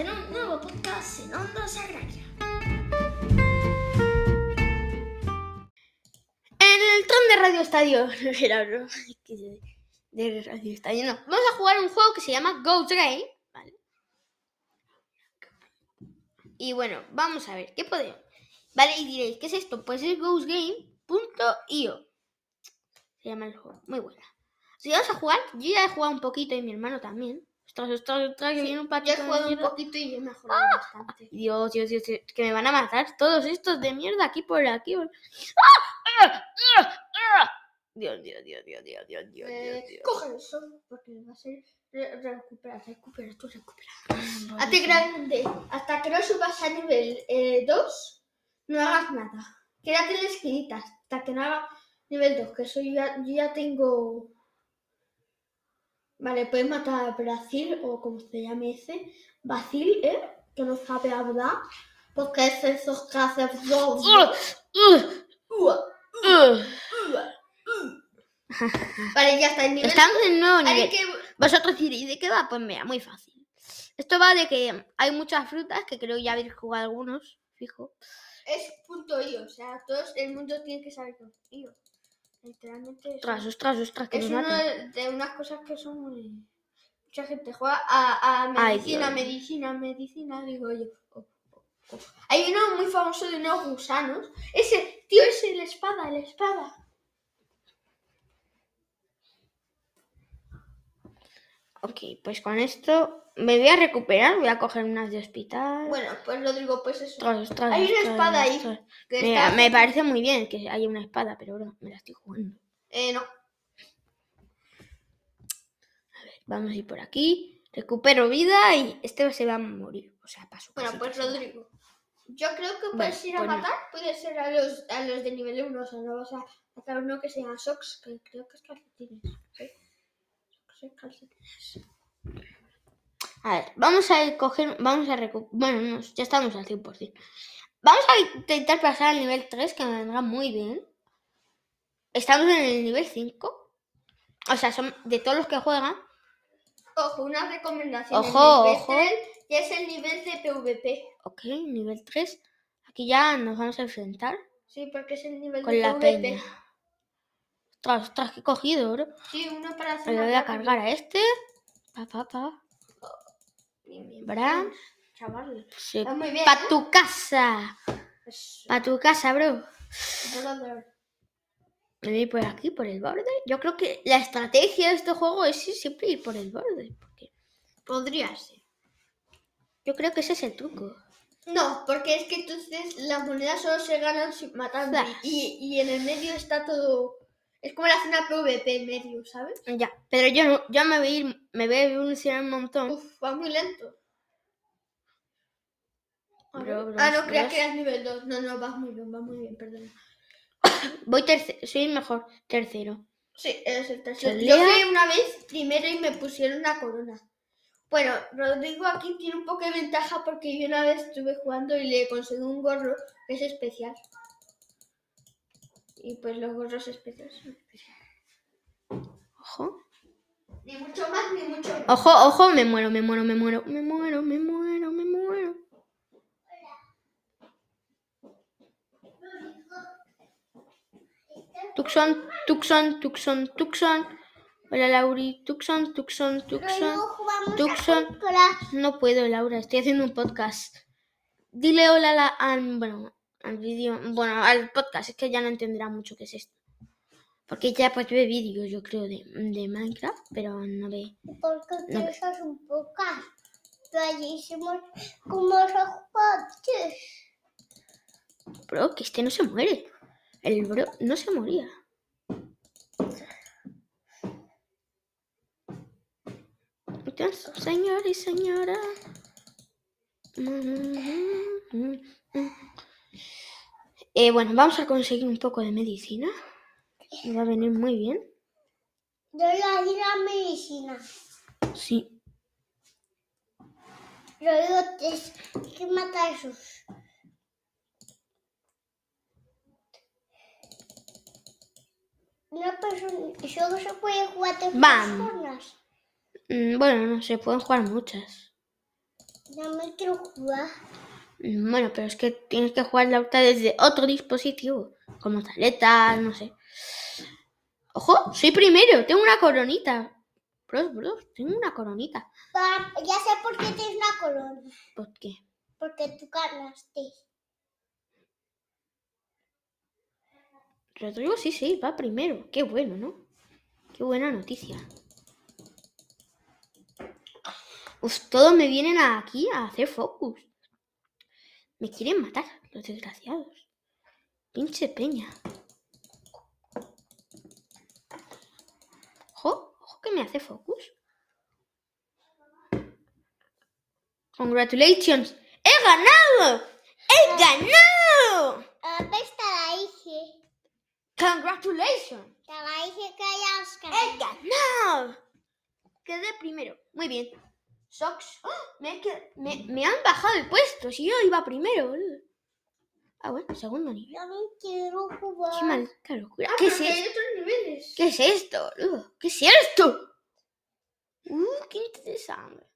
en un nuevo podcast en Onda Sagraria. En el tron de Radio Estadio, de Radio Estadio, no. Vamos a jugar un juego que se llama Game, ¿vale? Y bueno, vamos a ver, ¿qué podemos? Vale, y diréis, ¿qué es esto? Pues es ghostgame.io. Se llama el juego, muy buena. Si vamos a jugar, yo ya he jugado un poquito y mi hermano también. Ostras, ostras, ostras, que viene un Yo patito he de jugado un poquito y he mejorado bastante. Dios, Dios, Dios, Dios, que me van a matar todos estos de mierda aquí por aquí. por- ¡Ah! ¡Ah! ¡Ah! ¡Ah! Dios, Dios, Dios, Dios, Dios, Dios, Dios, Eh, Dios, coge eso, porque va a ser re- recupera, recupera, tú recupera. Ay, Hazte grande, hasta que no subas a nivel 2, no hagas nada. Quédate en la esquinita, hasta que no haga nivel 2, que eso yo ya, yo ya tengo... Vale, puedes matar a Brasil, o como se llame ese, Bacil, ¿eh? Que no sabe hablar, porque es esos que hacen... ¡Ah! ¡Ah! ¡Ah! Vale, ya está, el nivel... Estamos en un nuevo nivel. que... Vosotros diréis, ¿de qué va? Pues mira, muy fácil. Esto va de que hay muchas frutas, que creo ya habéis jugado algunos, fijo. Es punto .io, o sea, todo el mundo tiene que saber punto .io. Literalmente es, Ostras, ostras, ostras, que es una de, unas cosas que son muy... Mucha gente juega a, medicina, medicina, medicina, digo yo. Oh, oh, oh. Hay uno muy famoso de unos gusanos. Ese, tío, ese, la espada, la espada. Ok, pues con esto me voy a recuperar, voy a coger unas de hospital. Bueno, pues Rodrigo, pues eso. Hay una espada ahí. que Mira, está- me parece muy bien que haya una espada, pero bro, me la estoy jugando. Eh, no. Vamos a ir por aquí, recupero vida y este se va a morir. O sea, paso. Bueno, pues Rodrigo. Yo creo que puedes ir a pues matar, puedes ser a los, a los de nivel 1, o sea, no vas a matar a uno que se llama Sox, que creo que es calcetines. ¿sí? Sox es calcetines. A ver, vamos a coger, vamos a recuperar. Bueno, no, ya estamos al 100%. Vamos a intentar pasar al nivel 3, que me vendrá muy bien. Estamos en el nivel 5. O sea, son de todos los que juegan. Ojo, una recomendación. Ojo, el nivel ojo. 3 ya es el nivel de PvP. Ok, nivel 3. Aquí ya nos vamos a enfrentar Sí, porque es el nivel con de la PvP. peña. Ostras, ostras, que he cogido, bro. Sí, uno para hacer. Le voy a cargar a este. Pa, pa, pa. Bien, bien. Chaval. Sí. Está muy bien. Pa' ¿eh? tu casa. Eso, Pa' tu casa, bro. Me voy por aquí, por el borde. Yo creo que la estrategia de este juego es siempre ir por el borde. Porque Podría ser. yo creo que ese es el truco. No, porque es que entonces las monedas solo se ganan matando. Y, y en el medio está todo. Es como la zona PvP medio, ¿sabes? Ya, pero yo, no- yo me voy a ir, me voy a evolucionar un montón. Uf, va muy lento. Bro, bro, ah, no, creía bros. que eras nivel 2. No, no, vas muy bien, va muy bien, perdón. Voy tercero, soy mejor tercero. Sí, eres el tercero. Yo fui una vez primero y me pusieron una corona. Bueno, Rodrigo aquí tiene un poco de ventaja porque yo una vez estuve jugando y le conseguí un gorro que es especial. Y pues los gorros especiales son especiales. Ojo. Ni mucho más ni mucho menos. Ojo, ojo, me muero, me muero, me muero, me muero, me muero, me muero. Tucson, Tucson, Tucson, Tucson. Hola Lauri, Tucson, Tucson, Tucson. Tucson. No puedo, Laura, estoy haciendo un podcast. Dile hola a la, al- bueno, al vídeo, bueno, al podcast, es que ya no entenderá mucho qué es esto. Porque ya pues ve vídeos, yo creo, de, de Minecraft, pero no ve. Porque No. es un podcast. Bellísimos como los. Bro, que este no se muere. El bro no se moría. Entonces, señor y señora. Eh, bueno, vamos a conseguir un poco de medicina. Me va a venir muy bien. Yo le di la medicina. Sí. Yo digo, es que mata a esos. Una persona, solo se puede jugar Bam. personas. Mm, Bueno, no se pueden jugar muchas. No me quiero jugar. Bueno, pero es que tienes que jugar la otra desde otro dispositivo, como tableta, no sé. Ojo, soy primero, tengo una coronita. Bros, bros, tengo una coronita. Ya sé por qué tienes una corona. ¿Por qué? Porque tú ganaste. Rodrigo sí, sí, va primero. Qué bueno, ¿no? Qué buena noticia. Uf, todos me vienen aquí a hacer focus. Me quieren matar, los desgraciados. Pinche peña. Ojo, ojo que me hace focus. Congratulations. ¡He ganado! ¡He ganado! ¿Dónde está la hija? Congratulations. Te la dije que hayas ¡He ganado. ganado! Quedé primero. Muy bien. Socks. ¡Oh! Me, he qued- me- me han bajado el puesto. Si yo iba primero, boludo. Ah, bueno, segundo nivel. No quiero jugar. Qué maldita locura. Ah, ¿Qué es esto? otros niveles. ¿Qué es esto, boludo? ¿Qué es esto? Uh, qué interesante.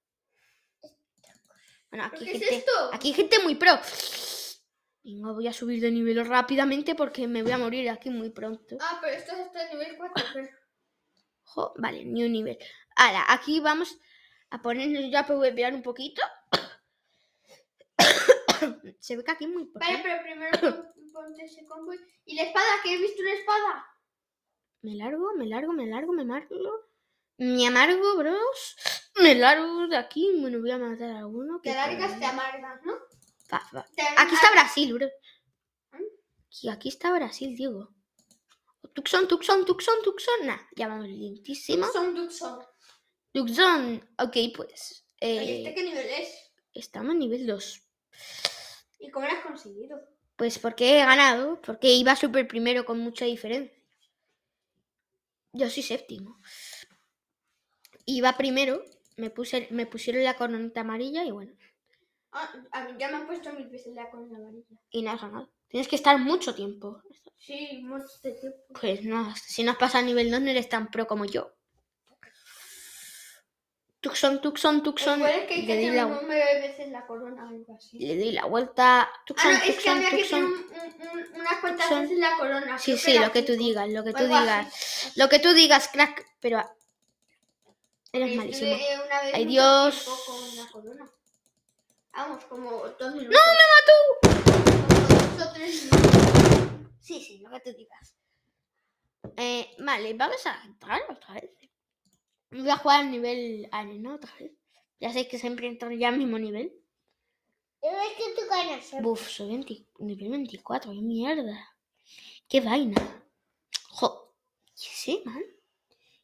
Bueno, ¿Pero aquí ¿Qué hay es gente, esto? aquí hay gente muy pro. Venga, voy a subir de nivel rápidamente porque me voy a morir aquí muy pronto. Ah, pero esto es hasta el nivel 4. Pero... Jo, vale, ni un nivel. Ahora, aquí vamos a ponernos ya para vear un poquito. Se ve que aquí es muy Vale, importante. pero primero pon- ponte ese combo. ¿Y la espada? ¿Que he visto una espada? Me largo, me largo, me largo, me largo. Me amargo, bros. Me largo de aquí. Bueno, voy a matar a alguno. que Te largas, por te amargas, ¿no? Va, va. Aquí está. Brasil, bro. ¿Mm? Aquí, aquí está Brasil, digo. Tucson, Tucson, Tucson, Tucson. Nah, ya vamos lentísimo. Son Duxon. Tucson. Ok, pues. Eh, ¿este qué nivel es? estamos en nivel 2. ¿Y cómo lo has conseguido? Pues porque he ganado, porque iba súper primero con mucha diferencia. Yo soy séptimo. Iba primero, me, puse, me pusieron la coronita amarilla y bueno, Ah, a mí ya me han puesto mil veces la con la amarilla. y no has ganado. Tienes que estar mucho tiempo. Sí, mucho tiempo. Pues no, si no has pasado nivel 2 no eres tan pro como yo. Tucson, Tucson, Tucson. Es que hay Le que tener la, veces la corona o algo así. le doy la vuelta. Ah, Tucson, no, es que Tucson, había que tener Tucson. un, un- un- unas cuantas Tucson. veces la corona. Sí, sí, lo que tú digas, lo que tú digas. así. Lo que tú digas, crack, pero eres Estuve malísimo. Ay, Dios. Vamos, como dos minutos. ¡No, me mató! Sí, sí, lo que tú digas. Eh, vale, vamos a entrar otra vez. Voy a jugar a nivel arena otra vez. Ya sé que siempre entro ya al mismo nivel. Es que tú ganas. ¿eh? Uf, soy 20, nivel 24, qué mierda. Qué vaina. Jo, ¿qué sé, man?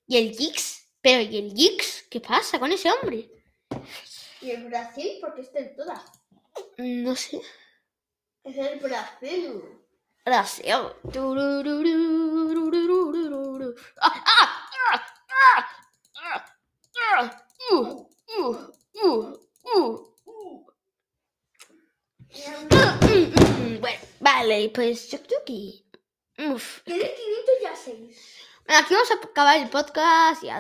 ¿Y el Gix? ¿Pero y el Gix? ¿Qué pasa con ese hombre? ¿Y el Brasil? ¿Por qué está en todas? No sé. Es el Brasil. Brasil. Ah! Vale, pues yo creo que... Uf. Tiene 506. Bueno, aquí vamos a acabar el podcast y a